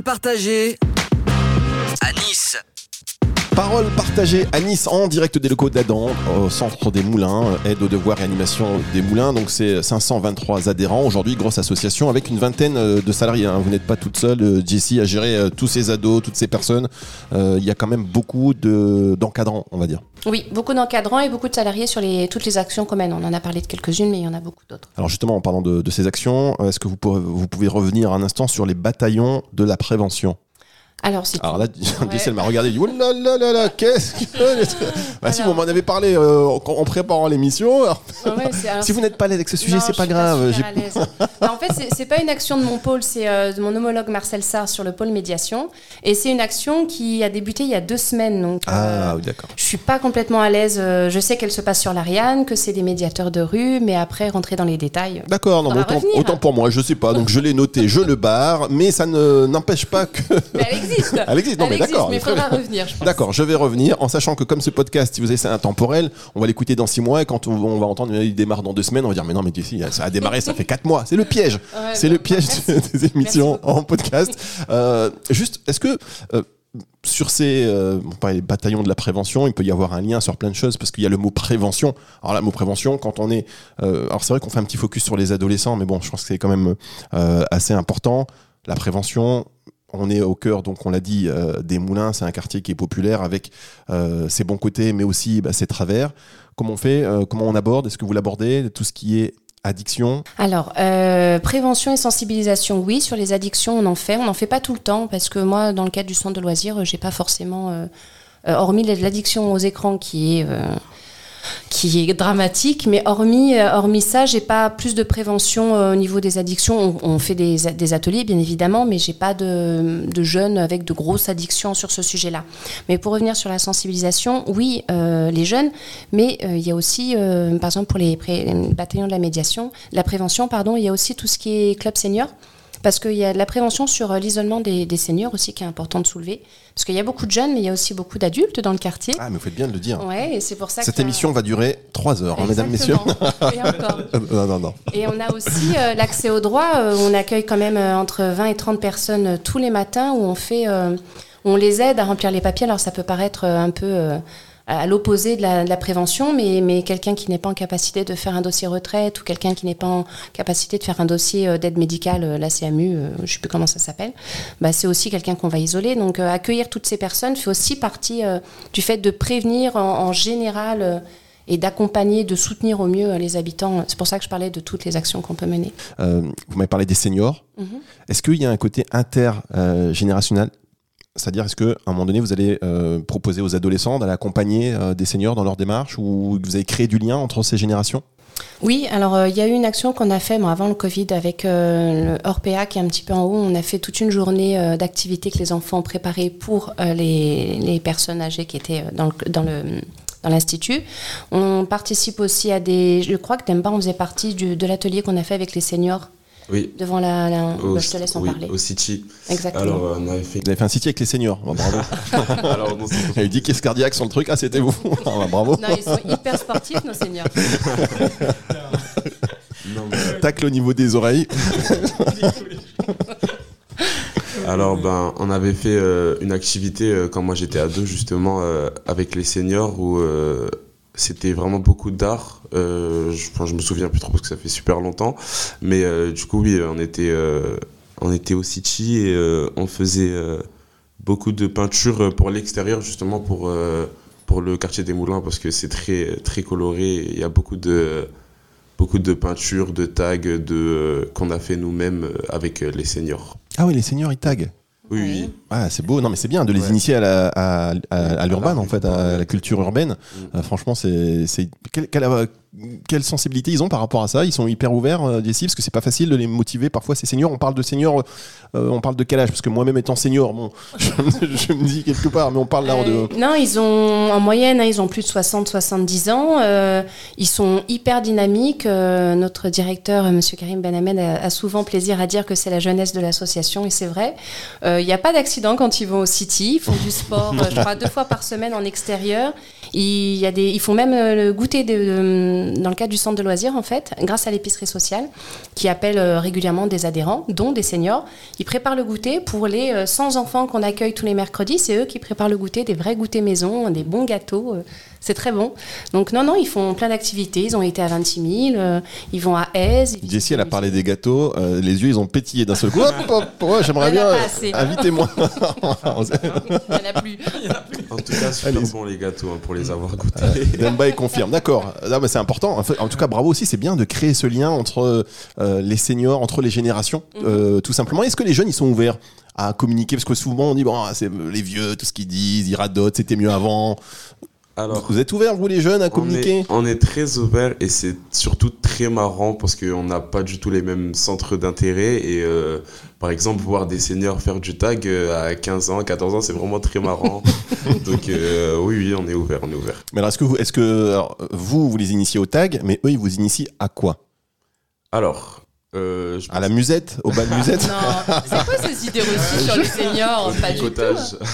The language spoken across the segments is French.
Nice. Parole partagée à Nice en direct des locaux d'Adam, au centre des Moulins, aide aux devoirs et animation des Moulins. Donc c'est 523 adhérents aujourd'hui, grosse association avec une vingtaine euh, de salariés. hein. Vous n'êtes pas toute seule, euh, Jessie, à gérer euh, tous ces ados, toutes ces personnes. Il y a quand même beaucoup de- d'encadrants, on va dire. Oui, beaucoup d'encadrants et beaucoup de salariés sur les, toutes les actions qu'on mène. On en a parlé de quelques-unes, mais il y en a beaucoup d'autres. Alors justement, en parlant de, de ces actions, est-ce que vous pouvez, vous pouvez revenir un instant sur les bataillons de la prévention? Alors, Alors là, elle m'a regardé, dit, oh là là là là, qu'est-ce que... bah si, vous m'en avez parlé euh, en, en préparant l'émission. alors- Ouais, Si vous n'êtes pas à l'aise avec ce sujet, c'est pas grave. l'aise. Non, en fait, c'est- pas une action de mon pôle, c'est euh, de mon homologue Marcel Sarr sur le pôle médiation. Et c'est une action qui a débuté il y a deux semaines. Donc, euh, Ah oui, d'accord. je suis pas complètement à l'aise. euh, Je sais qu'elle se passe sur l'Ariane, que c'est des médiateurs de rue, mais après, rentrer dans les détails. D'accord, autant, autant pour moi, je sais pas, donc je l'ai noté, je le barre, mais ça ne n'empêche pas que. Existe Elle existe, non, mais d'accord, mais il faudra revenir, je pense. D'accord, je vais revenir en sachant que comme ce podcast, si vous avez c'est intemporel, on va l'écouter dans six mois et quand on, on va entendre il démarre dans deux semaines, on va dire mais non mais ici ça a démarré, ça fait quatre mois. C'est le piège, Ouais, c'est le piège merci. des émissions en podcast. Euh, juste, est-ce que euh, sur ces euh, bataillons de la prévention, il peut y avoir un lien sur plein de choses parce qu'il y a le mot prévention. Alors le mot prévention, quand on est, euh, alors c'est vrai qu'on fait un petit focus sur les adolescents, mais bon, je pense que c'est quand même euh, assez important. La prévention, on est au cœur, donc on l'a dit, euh, des Moulins, c'est un quartier qui est populaire avec euh, ses bons côtés, mais aussi bah, ses travers. Comment on fait euh, Comment on aborde? Est-ce que vous l'abordez Tout ce qui est addiction? Alors, prévention et sensibilisation, oui. Sur les addictions, on en fait. On n'en fait pas tout le temps parce que moi, dans le cadre du centre de loisirs, j'ai pas forcément, hormis l'addiction aux écrans qui est qui est dramatique, mais hormis euh, hormis ça, j'ai pas plus de prévention euh, au niveau des addictions. On, fait des, des ateliers, bien évidemment, mais j'ai pas de, de jeunes avec de grosses addictions sur ce sujet-là. Mais pour revenir sur la sensibilisation, oui, euh, les jeunes, mais il y a aussi, par exemple, pour les, bataillons de la médiation, la prévention, pardon, il y a aussi tout ce qui est club senior. Parce qu'il y a de la prévention sur euh, l'isolement des, des seniors aussi qui est important de soulever. Parce qu'il y a beaucoup de jeunes, mais il y a aussi beaucoup d'adultes dans le quartier. Ah, mais vous faites bien de le dire. Ouais, et c'est pour ça Cette émission va durer trois heures, hein, mesdames, messieurs. Et encore. non, non, non. Et on a aussi euh, l'accès au droit. euh, on accueille quand même euh, entre 20 et 30 personnes euh, tous les matins où on fait, euh, on les aide à remplir les papiers. Alors ça peut paraître euh, un peu euh, à l'opposé de la, de la prévention, mais, mais quelqu'un qui n'est pas en capacité de faire un dossier retraite ou quelqu'un qui n'est pas en capacité de faire un dossier euh, d'aide médicale, euh, la CMU, euh, je ne sais plus comment ça s'appelle, bah, c'est aussi quelqu'un qu'on va isoler. Donc euh, accueillir toutes ces personnes fait aussi partie euh, du fait de prévenir en, en général. euh, et d'accompagner, de soutenir au mieux les habitants. C'est pour ça que je parlais de toutes les actions qu'on peut mener. Vous m'avez parlé des seniors. Mhm. Est-ce qu'il y a un côté intergénérationnel C'est-à-dire, est-ce qu'à un moment donné, vous allez euh, proposer aux adolescents d'aller accompagner euh, des seniors dans leur démarche ou vous avez créé du lien entre ces générations? Oui, alors euh, il y a eu une action qu'on a fait avant le Covid avec le Orpea qui est un petit peu en haut. On a fait toute une journée euh, d'activités que les enfants ont préparées pour les, personnes âgées qui étaient dans l'institut. On participe aussi à des... Je crois que Temba, on faisait partie de l'atelier qu'on a fait avec les seniors Oui. devant la... la- Au, bah, je te laisse en oui, parler. au City. Exactement. Alors, euh, on avait fait. Vous avez fait un site avec les seniors. Bah, bravo. Alors, non, Il y a eu 10 caisses cardiaques sur le truc. Ah, c'était vous. Ah, bah, bravo. Non, ils sont hyper sportifs, nos seniors. non, mais- Tacle au niveau des oreilles. Alors, ben, on avait fait euh, une activité euh, quand moi j'étais ado, justement, euh, avec les seniors, où euh, c'était vraiment beaucoup d'art. Euh, je, enfin, je me souviens plus trop parce que ça fait super longtemps. Mais euh, du coup, oui, on était, euh, on était au City et euh, on faisait euh, beaucoup de peinture pour l'extérieur, justement, pour, euh, pour le quartier des Moulins, parce que c'est très, très coloré. Il y a beaucoup de beaucoup de peintures, de tags de, euh, qu'on a fait nous-mêmes avec les seniors. Ah oui, les seniors, ils taguent. Oui, oui. Ah, c'est beau. Non, mais c'est bien de les Ouais. initier à la- à, à- à l'urbain, en fait, à la culture urbaine. Mm. Euh, franchement, c'est. c'est- Quelle, quelle, euh, quelle sensibilité ils ont par rapport à ça? Ils sont hyper ouverts, euh, Jessie, parce que c'est pas facile de les motiver. Parfois, ces seniors, on parle de seniors, euh, on parle de quel âge? Parce que moi-même étant senior, bon, je, je me dis quelque part, mais on parle là Euh, de. non, ils ont en moyenne, hein, ils ont plus de 60-70 ans. euh, ils sont hyper dynamiques. euh, notre directeur, euh, Monsieur Karim Ben Ahmed, a, a souvent plaisir à dire que c'est la jeunesse de l'association, et c'est vrai. Euh, Il n'y a pas d'accident quand ils vont au City. Ils font du sport, euh, je crois, deux fois par semaine en extérieur. Il y a des, ils font même euh, le goûter dans le cadre du centre de loisirs, en fait, grâce à l'épicerie sociale, qui appelle euh, régulièrement des adhérents, dont des seniors, ils préparent le goûter pour les euh, 100 enfants qu'on accueille tous les mercredis. C'est eux qui préparent le goûter, des vrais goûters maison, des bons gâteaux. Euh, c'est très bon. Donc non, non, ils font plein d'activités. Ils ont été à 26 000, euh, ils vont à Aise. Jessie, elle a parlé des gâteaux, euh, les yeux ils ont pétillé d'un seul coup. Hop, hop, ouais, j'aimerais Il en bien. euh. Invitez-moi. Il n'y en a plus. En tout cas, super bon les gâteaux hein, pour les avoir goûtés. Demba confirme, d'accord. Mais c'est important. En, fait, en tout cas, bravo aussi. C'est bien de créer ce lien entre euh, les seniors, entre les générations, Mhm. euh, tout simplement. Est-ce que les jeunes ils sont ouverts à communiquer? Parce que souvent on dit bon, ah, c'est les vieux, tout ce qu'ils disent, ils radotent, c'était mieux avant. Alors, Vous êtes ouverts vous les jeunes à on communiquer est, on est très ouvert et c'est surtout très marrant parce qu'on n'a pas du tout les mêmes centres d'intérêt. Et euh, par exemple, voir des seniors faire du tag euh, à 15 ans, 14 ans, c'est vraiment très marrant. Donc, euh, oui, oui, on est ouvert, on est ouvert. Mais alors, est-ce que vous, est-ce que alors, vous, vous les initiez au tag, mais eux, ils vous initient à quoi? Alors, euh, je À la musette, au bal musette Non, c'est quoi ces idées reçues sur les seniors Pas du tout.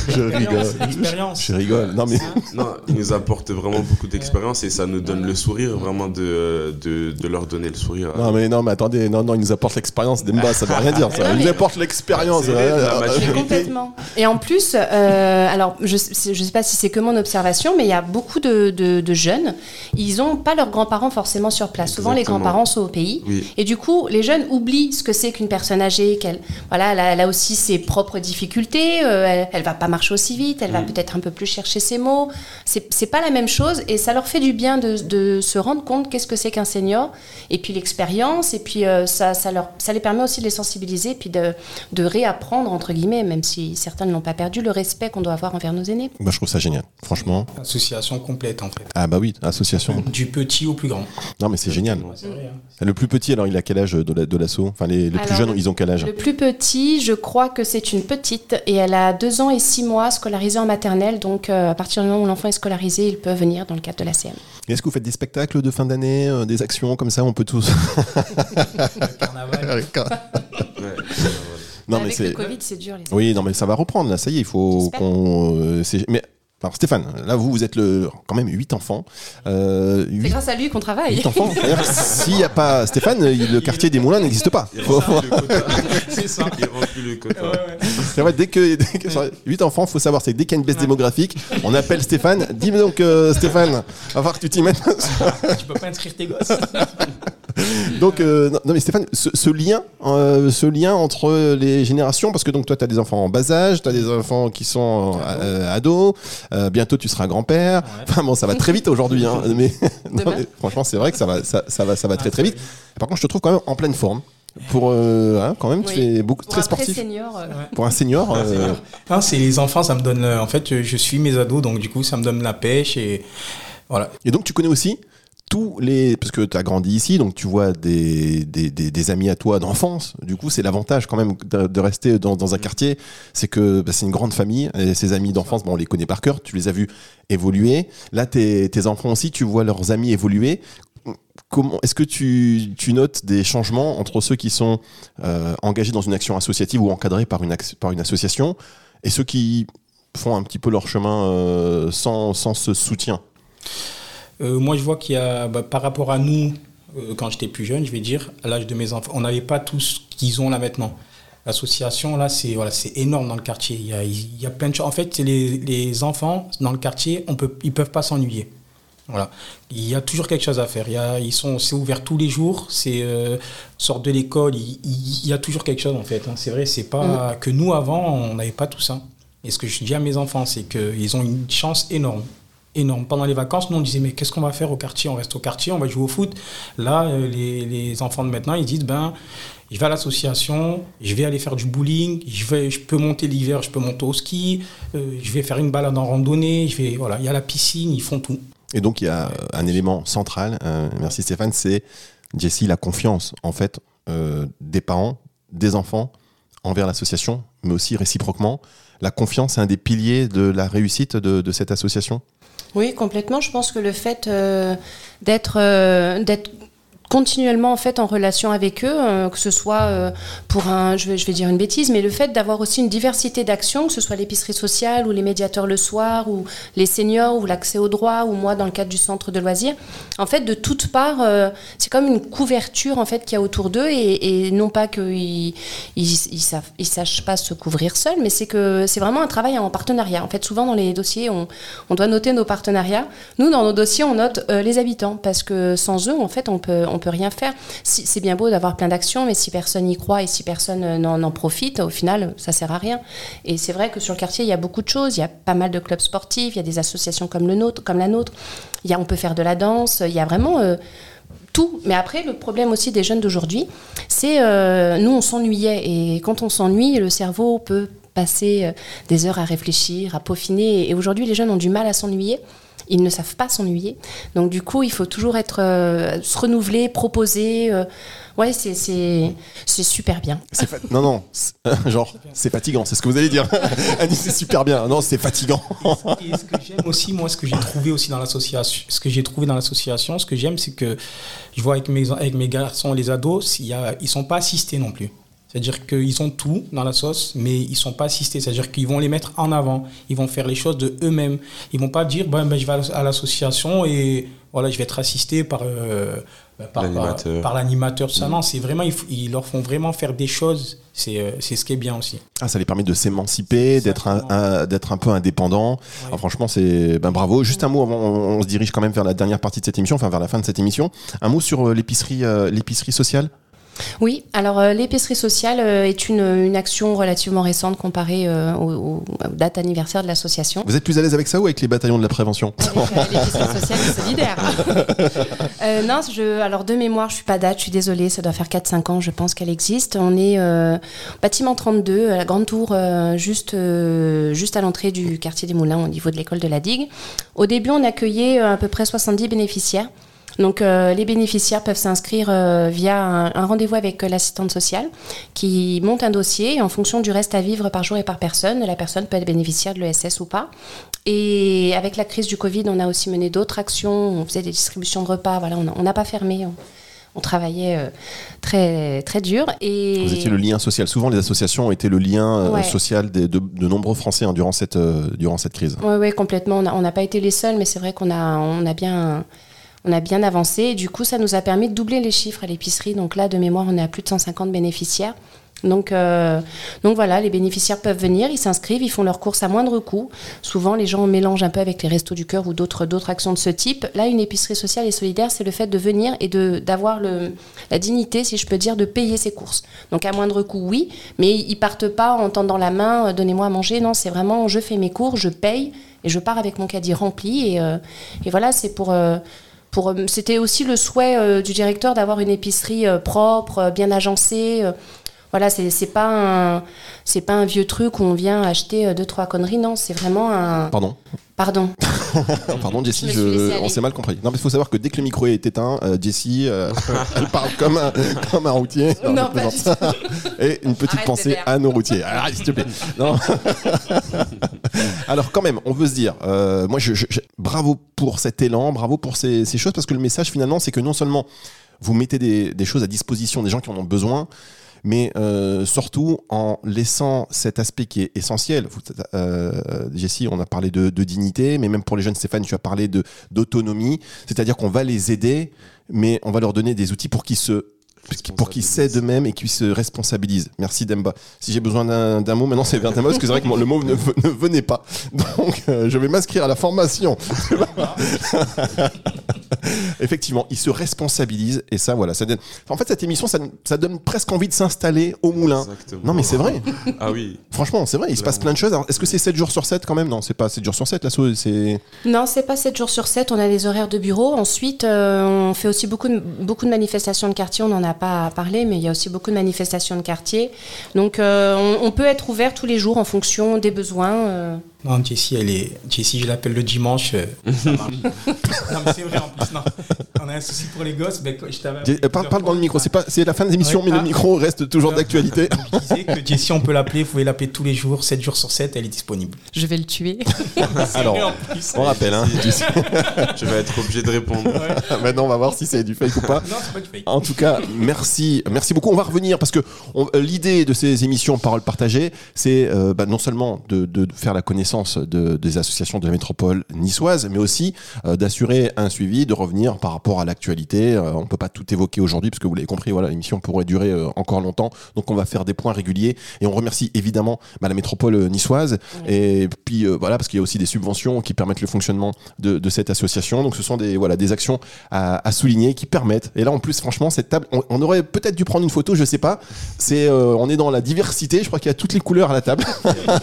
Je rigole. L'expérience. Je rigole. Non mais Non, ils nous apportent vraiment beaucoup d'expérience et ça nous donne le sourire, vraiment de, de, de leur donner le sourire. non mais non mais attendez, non non, ils nous apportent l'expérience d'Emba, ça veut rien dire. Ça. Non, Ils nous apportent l'expérience. Maturité. Mais complètement. Et en plus, euh, alors je ne sais pas si c'est que mon observation, mais il y a beaucoup de, de- de jeunes, ils n'ont pas leurs grands-parents forcément sur place. Souvent, les grands-parents sont au pays. Oui. Et du coup, les jeunes oublient ce que c'est qu'une personne âgée, qu'elle voilà, elle a, elle a aussi ses propres difficultés, euh, elle, elle va pas marcher aussi vite, elle va Mm. peut-être un peu plus chercher ses mots. C'est pas la même chose et ça leur fait du bien de, de se rendre compte qu'est-ce que c'est qu'un senior et puis l'expérience et puis euh, ça, ça, leur, ça les permet aussi de les sensibiliser et puis de, de réapprendre, entre guillemets, même si certains ne l'ont pas perdu, le respect qu'on doit avoir envers nos aînés. Bah, je trouve ça génial, franchement. Association complète en fait. Ah bah oui, association. Du petit au plus grand. Non mais c'est génial. Vrai. hein. Le plus petit, alors il a quel âge de la- de l'assaut Enfin les, les plus jeunes, ils ont quel âge Le plus petit, je crois que c'est une petite et elle a deux ans et six mois scolarisée en maternelle. Donc euh, à partir du moment où l'enfant est scolarisé, il peut venir dans le cadre de la CM. Est-ce que vous faites des spectacles de fin d'année, euh, des actions comme ça On peut tous. Le carnaval. Ouais. non mais Avec c'est. le Covid, c'est dur. Les Oui, non mais ça va reprendre là. Ça y est, il faut qu'on. euh, mais alors Stéphane, là vous, vous êtes le quand même huit enfants. Euh, C'est grâce à lui qu'on travaille. huit enfants. C'est-à-dire, S'il n'y a pas Stéphane, le quartier des Moulins n'existe pas. C'est ça. Il remplit le quota. Ouais, ouais. C'est vrai, dès que, dès que 8 enfants, faut savoir, c'est que dès qu'il y a une baisse démographique, on appelle Stéphane. Dis-moi donc, euh, Stéphane, va falloir que tu t'y mettes. Tu peux pas inscrire tes gosses. donc, euh, non, mais Stéphane, ce, ce lien, euh, ce lien entre les générations, parce que donc toi, tu as des enfants en bas âge, tu as des enfants qui sont euh, ados, euh, bientôt tu seras grand-père. Ouais. Enfin bon, ça va très vite aujourd'hui, hein, mais, non, Demain. mais franchement, c'est vrai que ça va, ça, ça va, ça va très très vite. Par contre, je te trouve quand même en pleine forme. Pour euh, hein, quand même, tu es beaucoup Pour très un sportif. euh, Pour un senior, euh, Non, c'est les enfants, ça me donne. En fait, je suis mes ados, donc du coup, ça me donne la pêche et voilà. Et donc, tu connais aussi tous les. Parce que tu as grandi ici, donc tu vois des, des, des- des amis à toi d'enfance. Du coup, c'est l'avantage quand même de, de rester dans, dans un quartier. C'est que bah, c'est une grande famille. Et ces amis d'enfance, bon, on les connaît par cœur. Tu les as vus évoluer. Là, tes, tes enfants aussi, tu vois leurs amis évoluer. Comment est-ce que tu, tu notes des changements entre ceux qui sont euh, engagés dans une action associative ou encadrés par une, par une association et ceux qui font un petit peu leur chemin euh, sans, sans ce soutien? Euh, moi, je vois qu'il y a, bah, par rapport à nous, euh, quand j'étais plus jeune, je vais dire, à l'âge de mes enfants, on n'avait pas tout ce qu'ils ont là maintenant. L'association, là, c'est voilà, c'est énorme dans le quartier. Il y a, il y a plein de choses. En fait, les, les enfants dans le quartier, on peut, ils peuvent pas s'ennuyer. Voilà. Il y a toujours quelque chose à faire. Il y a, ils sont, c'est ouvert tous les jours. C'est euh, sortent de l'école, il, il- il y a toujours quelque chose en fait. hein. C'est vrai, c'est pas que nous avant, on n'avait pas tout ça. Et ce que je dis à mes enfants, c'est qu'ils ont une chance énorme énorme. Pendant les vacances, nous on disait mais qu'est-ce qu'on va faire au quartier? On reste au quartier, on va jouer au foot. Là, euh, les, les enfants de maintenant, ils disent ben je vais à l'association, je vais aller faire du bowling, je vais, je peux monter l'hiver, je peux monter au ski, euh, je vais faire une balade en randonnée, je vais voilà, il y a la piscine, ils font tout. Et donc, il y a un élément central, euh, merci Stéphane, c'est, Jessie, la confiance, en fait, euh, des parents, des enfants envers l'association, mais aussi réciproquement. La confiance, c'est un des piliers de la réussite de, de cette association? Oui, complètement. Je pense que le fait euh, d'être euh, d'être continuellement en fait en relation avec eux, euh, que ce soit euh, pour un, je vais, je vais dire une bêtise, mais le fait d'avoir aussi une diversité d'actions, que ce soit l'épicerie sociale ou les médiateurs le soir ou les seniors ou l'accès aux droits ou moi dans le cadre du centre de loisirs, en fait de toutes parts, euh, c'est comme une couverture en fait qu'il y a autour d'eux et, non pas qu'ils ils, ils, sachent pas se couvrir seuls, mais c'est que c'est vraiment un travail en partenariat. En fait, souvent dans les dossiers, on, on doit noter nos partenariats. Nous, dans nos dossiers, on note les habitants parce que sans eux, en fait, on peut, on peut rien faire. C'est bien beau d'avoir plein d'actions, mais si personne n'y croit et si personne euh, n'en, profite, au final, ça sert à rien. Et c'est vrai que sur le quartier, il y a beaucoup de choses. Il y a pas mal de clubs sportifs, il y a des associations comme la nôtre. On peut faire de la danse. Il y a vraiment euh, tout. Mais après, le problème aussi des jeunes d'aujourd'hui, c'est euh, nous, on s'ennuyait. Et quand on s'ennuie, le cerveau peut passer des heures à réfléchir, à peaufiner. Et aujourd'hui, les jeunes ont du mal à s'ennuyer. Ils ne savent pas s'ennuyer. Donc, du coup, il faut toujours être, euh, se renouveler, proposer. euh, ouais, c'est, c'est, c'est super bien. Non, non, c'est- genre, c'est fatigant, c'est ce que vous allez dire. Dit c'est super bien. Non, c'est fatigant. Et ce que j'aime aussi, moi, ce que j'ai trouvé aussi dans l'association, ce que j'ai trouvé dans l'association, ce que j'aime, c'est que je vois avec mes, avec mes garçons, les ados, il y a, ils sont pas assistés non plus. C'est-à-dire qu'ils ont tout dans la sauce, mais ils sont pas assistés. C'est-à-dire qu'ils vont les mettre en avant. Ils vont faire les choses de eux-mêmes. Ils vont pas dire, ben, ben, je vais à l'association et voilà, je vais être assisté par, euh, ben, par, L'animateur. par ça. Non, c'est vraiment, ils, leur font vraiment faire des choses. C'est euh, c'est ce qui est bien aussi. Ah, ça les permet de s'émanciper, d'être un, un- d'être un peu indépendant. Ah, franchement, c'est ben, bravo. Juste un mot avant, on, on se dirige quand même vers la dernière partie de cette émission, enfin vers la fin de cette émission. Un mot sur euh, l'épicerie, euh, l'épicerie sociale? Oui, alors euh, l'épicerie sociale euh, est une, une action relativement récente comparée euh, aux, aux dates anniversaires de l'association. Vous êtes plus à l'aise avec ça ou avec les bataillons de la prévention? L'épicerie sociale et solidaire. Non, je, alors de mémoire, je suis pas date, je suis désolée, ça doit faire 4-5 ans, je pense qu'elle existe. On est bâtiment 32, à la grande tour, juste, juste à l'entrée du quartier des Moulins, au niveau de l'école de la Digue. Au début, on accueillait à peu près 70 bénéficiaires. Donc euh, les bénéficiaires peuvent s'inscrire euh, via un, un rendez-vous avec euh, l'assistante sociale qui monte un dossier et en fonction du reste à vivre par jour et par personne, la personne peut être bénéficiaire de l'ESS ou pas. Et avec la crise du Covid, on a aussi mené d'autres actions, on faisait des distributions de repas, voilà, on n'a pas fermé, on, on travaillait euh, très, très dur. Et Vous étiez le lien social. Souvent, les associations ont été le lien Ouais. social des- de, de nombreux Français hein, durant, cette, euh, durant cette crise. Oui, ouais, complètement. On n'a on n'a pas été les seuls, mais c'est vrai qu'on a, on a, bien, on a bien avancé. Et du coup, ça nous a permis de doubler les chiffres à l'épicerie. Donc là, de mémoire, on est à plus de 150 bénéficiaires. Donc, euh, donc voilà, les bénéficiaires peuvent venir, ils s'inscrivent, ils font leurs courses à moindre coût. Souvent, les gens mélangent un peu avec les restos du cœur ou d'autres actions de ce type. Là, une épicerie sociale et solidaire, c'est le fait de venir et d'avoir la dignité, si je peux dire, de payer ses courses. Donc à moindre coût, oui, mais ils partent pas en tendant la main, euh, donnez-moi à manger. Non, c'est vraiment, je fais mes cours, je paye et je pars avec mon caddie rempli. Et, euh, voilà, c'est pour pour, euh, C'était aussi le souhait euh, du directeur d'avoir une épicerie euh, propre, euh, bien agencée. euh. voilà, c'est c'est pas un c'est pas un vieux truc où on vient acheter euh, deux trois conneries. Non, c'est vraiment un. Pardon. Pardon. Pardon, Jessie, Je on s'est mal compris. Non, mais il faut savoir que dès que le micro est éteint, euh, Jessie, euh, elle parle comme un, comme un routier. Non, pas. Et une petite Arrête, pensée à nos routiers. Ah, s'il te plaît. Non. Alors, quand même, on veut se dire, euh, moi, je, je- bravo pour cet élan, bravo pour ces, choses, parce que le message, finalement, c'est que non seulement vous mettez des, des choses à disposition des gens qui en ont besoin, mais euh, surtout en laissant cet aspect qui est essentiel. Euh, Jessie, on a parlé de, de dignité, mais même pour les jeunes, Stéphane, tu as parlé d'autonomie, c'est-à-dire qu'on va les aider, mais on va leur donner des outils pour qu'ils se pour qu'ils s'aident eux-mêmes et qu'ils se responsabilisent. Merci Demba. Si j'ai besoin d'un mot, maintenant c'est vers Demba parce que c'est vrai que le mot ne, ne venait pas. Donc euh, je vais m'inscrire à la formation. Effectivement, ils se responsabilisent et ça, voilà, ça donne. En fait, cette émission, ça, ça donne presque envie de s'installer au moulin. Exactement. Non, mais c'est vrai. Ah oui. Franchement, c'est vrai. Il se passe plein de choses. Est-ce que c'est 7 jours sur 7 quand même? Non, c'est pas 7 jours sur 7 l'assaut. C'est Non, c'est pas 7 jours sur 7, on a des horaires de bureau. Ensuite, euh, on fait aussi beaucoup de, beaucoup de manifestations de quartier, on n'en a pas parlé, mais il y a aussi beaucoup de manifestations de quartier. Donc, euh, on, on peut être ouvert tous les jours en fonction des besoins. Non, Jessie, elle est. Jessie, je l'appelle le dimanche. euh, ça marche. non, mais c'est vrai en plus. Non. On a un souci pour les gosses. Mais quand je Euh, Parle, dans le micro, c'est pas, c'est la fin de l'émission, Ouais. mais Ah. le micro reste toujours d'actualité. Je disais que Jessie, on peut l'appeler. Vous pouvez l'appeler tous les jours, 7 jours sur 7. Elle est disponible. Je vais le tuer. C'est Alors, vrai, en plus. On rappelle, hein. Je vais être obligé de répondre. Maintenant, on va voir si c'est du fake ou pas. Non, c'est pas du fake. En tout cas, merci, merci beaucoup. On va revenir parce que on- euh, l'idée de ces émissions Paroles partagées, c'est euh, bah, non seulement de, de faire la connaissance de- des associations de la métropole niçoise, mais aussi euh, d'assurer un suivi, de revenir par rapport à l'actualité. Euh, on peut pas tout évoquer aujourd'hui parce que vous l'avez compris, voilà, l'émission pourrait durer euh, encore longtemps. Donc, on va faire des points réguliers et on remercie évidemment bah, la métropole euh, niçoise et puis euh, voilà parce qu'il y a aussi des subventions qui permettent le fonctionnement de, de cette association. Donc, ce sont des voilà des actions à, à souligner qui permettent. Et là, en plus, franchement, cette table, on, on aurait peut-être dû prendre une photo, je sais pas. C'est, euh, on est dans la diversité. Je crois qu'il y a toutes les couleurs à la table.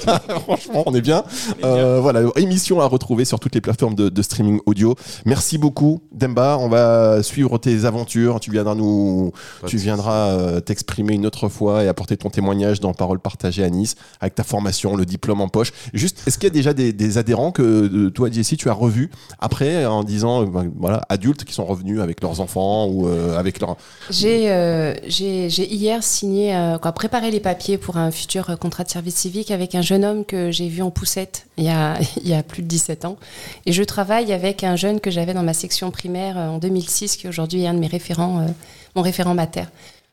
franchement, on est bien. Euh, voilà, émission à retrouver sur toutes les plateformes de, de streaming audio. Merci beaucoup, Demba. On va suivre tes aventures. Tu viendras nous, Pas tu viendras euh, t'exprimer une autre fois et apporter ton témoignage dans Parole partagée à Nice avec ta formation, le diplôme en poche. Juste, est-ce qu'il y a déjà des, des adhérents que euh, toi, Jessie, tu as revus après en disant, ben, voilà, adultes qui sont revenus avec leurs enfants ou euh, avec leur. J'ai euh, j'ai j'ai hier signé, euh, quoi, préparé les papiers pour un futur contrat de service civique avec un jeune homme que j'ai vu en poussette il y, a, plus de 17 ans. Et je travaille avec un jeune que j'avais dans ma section primaire euh, en 2006, qui aujourd'hui est un de mes référents, euh, mon référent mater.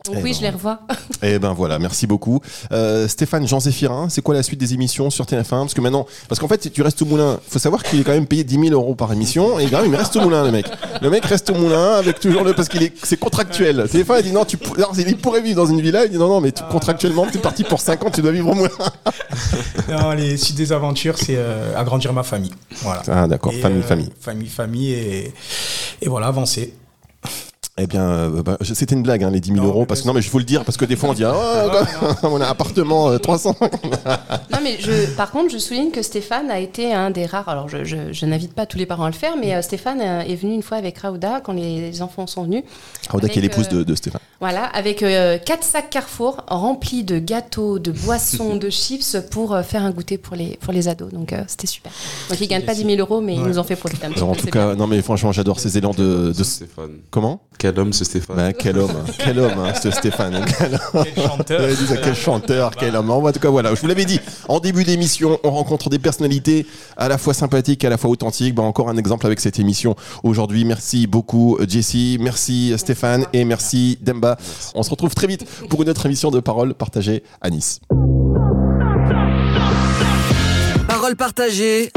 Donc Eh oui, ben. je les revois. Eh ben voilà, merci beaucoup. Euh, Stéphane Jean Zéphirin, c'est quoi la suite des émissions sur TF1 Parce que maintenant, parce qu'en fait, tu restes au moulin. Il faut savoir qu'il est quand même payé 10 000 euros par émission et quand même, il reste au moulin, le mec. Le mec reste au moulin avec toujours le parce qu'il est, c'est contractuel. TF1 il dit non, tu, pour- il pourrait vivre dans une villa. Il dit non, non, mais tu- contractuellement, tu es parti pour 5 ans, tu dois vivre au moulin. Non, les suites des aventures, c'est euh, agrandir ma famille. Voilà. Ah d'accord, Et, famille, euh, famille. Famille, famille et, et voilà, avancer. Eh bien, euh, bah, je- c'était une blague, hein, les 10 000 Non, euros, mais parce que non, mais il faut le dire, parce que des fois on dit, ah, quoi, on a un appartement euh, 300. Non, mais je, par contre, je souligne que Stéphane a été un des rares. Alors, je, je- je n'invite pas tous les parents à le faire, mais euh, Stéphane euh, est venu une fois avec Raouda quand les enfants sont venus. Rauda qui est l'épouse euh, de, de Stéphane. Voilà, avec euh, quatre sacs Carrefour remplis de gâteaux, de boissons, de chips pour euh, faire un goûter pour les, pour les ados. Donc, euh, c'était super. Donc, ils ne gagnent pas 10 000 euros, mais ils nous ont fait profiter un petit Alors, en peu. tout cas, non mais franchement, j'adore ces élans de, Stéphane. Comment? Quel homme ce Stéphane Ben, quel homme, hein, quel homme, hein, ce Stéphane. Quel. Quel chanteur. Ouais, quel chanteur, quel homme. En tout cas, voilà, je vous l'avais dit, en début d'émission, on rencontre des personnalités à la fois sympathiques, à la fois authentiques. Ben, encore un exemple avec cette émission aujourd'hui. Merci beaucoup, Jessie, merci Stéphane et merci Demba. On se retrouve très vite pour une autre émission de Parole partagée à Nice. Parole partagée